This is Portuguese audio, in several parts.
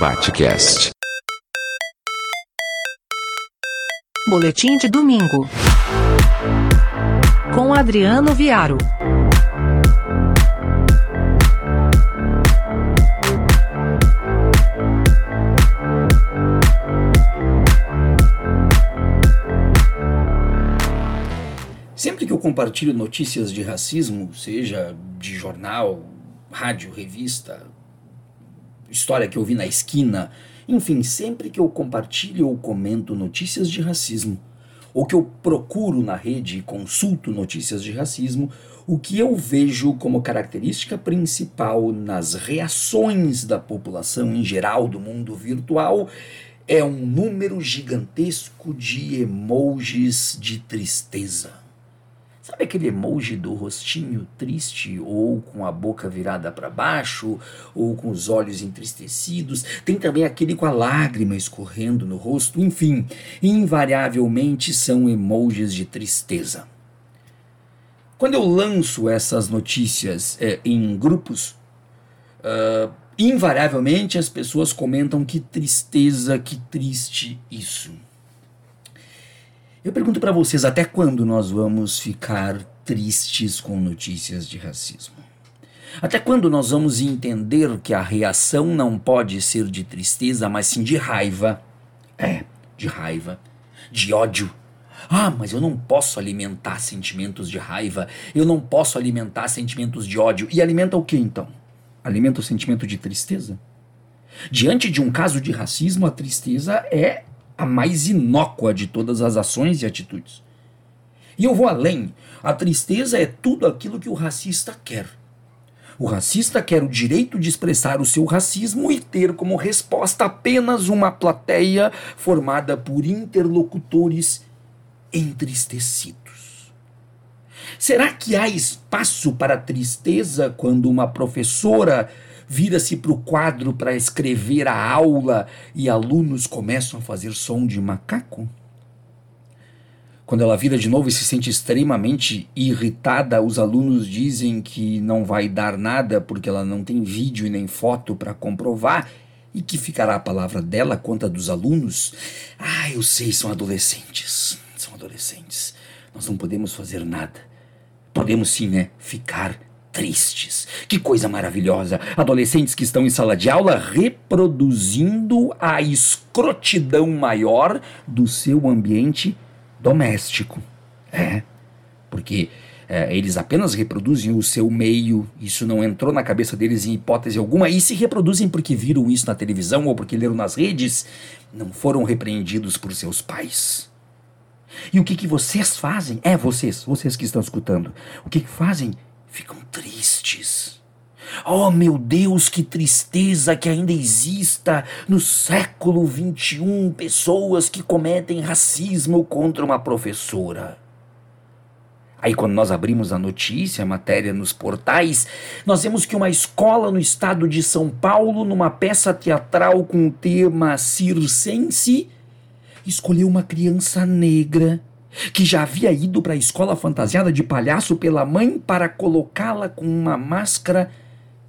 Batcast. Boletim de domingo. Com Adriano Viaro. Sempre que eu compartilho notícias de racismo, seja de jornal, rádio, revista, história que eu vi na esquina, enfim, sempre que eu compartilho ou comento notícias de racismo, ou que eu procuro na rede e consulto notícias de racismo, o que eu vejo como característica principal nas reações da população em geral do mundo virtual é um número gigantesco de emojis de tristeza. Sabe aquele emoji do rostinho triste, ou com a boca virada para baixo, ou com os olhos entristecidos? Tem também aquele com a lágrima escorrendo no rosto. Enfim, invariavelmente são emojis de tristeza. Quando eu lanço essas notícias é, em grupos, uh, invariavelmente as pessoas comentam que tristeza, que triste isso. Eu pergunto para vocês até quando nós vamos ficar tristes com notícias de racismo? Até quando nós vamos entender que a reação não pode ser de tristeza, mas sim de raiva? É, de raiva, de ódio. Ah, mas eu não posso alimentar sentimentos de raiva, eu não posso alimentar sentimentos de ódio. E alimenta o que então? Alimenta o sentimento de tristeza? Diante de um caso de racismo, a tristeza é a mais inócua de todas as ações e atitudes. E eu vou além. A tristeza é tudo aquilo que o racista quer. O racista quer o direito de expressar o seu racismo e ter como resposta apenas uma plateia formada por interlocutores entristecidos. Será que há espaço para tristeza quando uma professora vira-se para o quadro para escrever a aula e alunos começam a fazer som de macaco? Quando ela vira de novo e se sente extremamente irritada, os alunos dizem que não vai dar nada porque ela não tem vídeo e nem foto para comprovar e que ficará a palavra dela contra dos alunos. Ah, eu sei, são adolescentes. São adolescentes. Nós não podemos fazer nada. Podemos sim, né? Ficar tristes. Que coisa maravilhosa! Adolescentes que estão em sala de aula reproduzindo a escrotidão maior do seu ambiente doméstico. É, porque é, eles apenas reproduzem o seu meio, isso não entrou na cabeça deles em hipótese alguma, e se reproduzem porque viram isso na televisão ou porque leram nas redes, não foram repreendidos por seus pais. E o que, que vocês fazem? É, vocês, vocês que estão escutando. O que, que fazem? Ficam tristes. Oh meu Deus, que tristeza que ainda exista no século XXI pessoas que cometem racismo contra uma professora. Aí, quando nós abrimos a notícia, a matéria nos portais, nós vemos que uma escola no estado de São Paulo, numa peça teatral com o tema circense, escolheu uma criança negra que já havia ido para a escola fantasiada de palhaço pela mãe para colocá-la com uma máscara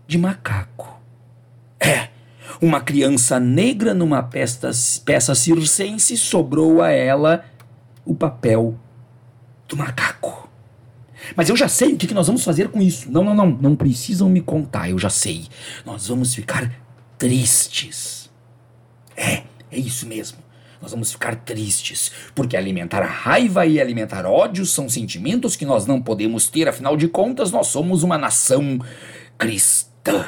de macaco. É, uma criança negra numa peça, peça circense sobrou a ela o papel do macaco. Mas eu já sei o que, nós vamos fazer com isso. Não, não, não, não precisam me contar, eu já sei. Nós vamos ficar tristes. É, é isso mesmo nós vamos ficar tristes, porque alimentar raiva e alimentar ódio são sentimentos que nós não podemos ter, afinal de contas, nós somos uma nação cristã.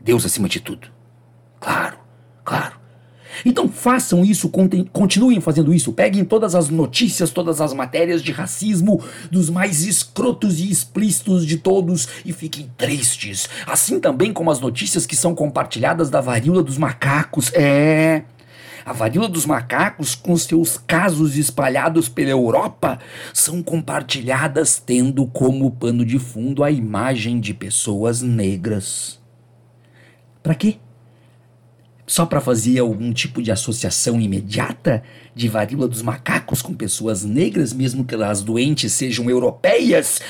Deus acima de tudo. Claro, claro. Então façam isso, continuem fazendo isso. Peguem todas as notícias, todas as matérias de racismo, dos mais escrotos e explícitos de todos, e fiquem tristes. Assim também como as notícias que são compartilhadas da varíola dos macacos. É. A varíola dos macacos, com seus casos espalhados pela Europa, são compartilhadas tendo como pano de fundo a imagem de pessoas negras. Para quê? Só para fazer algum tipo de associação imediata de varíola dos macacos com pessoas negras, mesmo que as doentes sejam europeias?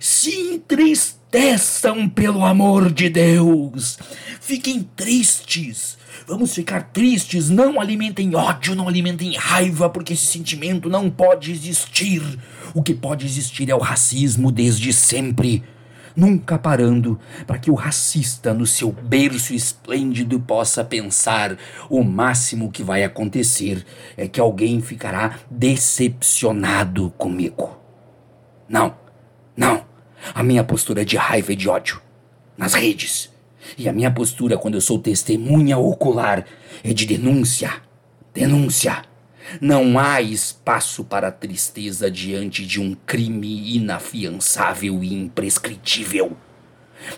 Sim, três Proteçam, pelo amor de Deus! Fiquem tristes! Vamos ficar tristes, não alimentem ódio, não alimentem raiva, porque esse sentimento não pode existir. O que pode existir é o racismo desde sempre nunca parando para que o racista, no seu berço esplêndido, possa pensar: o máximo que vai acontecer é que alguém ficará decepcionado comigo. Não, não. A minha postura é de raiva e de ódio nas redes. E a minha postura quando eu sou testemunha ocular é de denúncia. Denúncia. Não há espaço para tristeza diante de um crime inafiançável e imprescritível.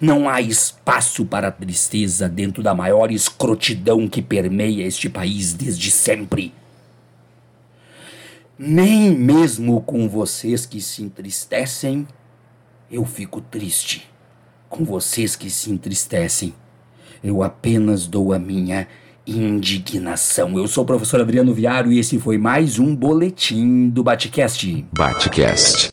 Não há espaço para tristeza dentro da maior escrotidão que permeia este país desde sempre. Nem mesmo com vocês que se entristecem, eu fico triste. Com vocês que se entristecem, eu apenas dou a minha indignação. Eu sou o professor Adriano Viário e esse foi mais um boletim do Batcast. Batcast.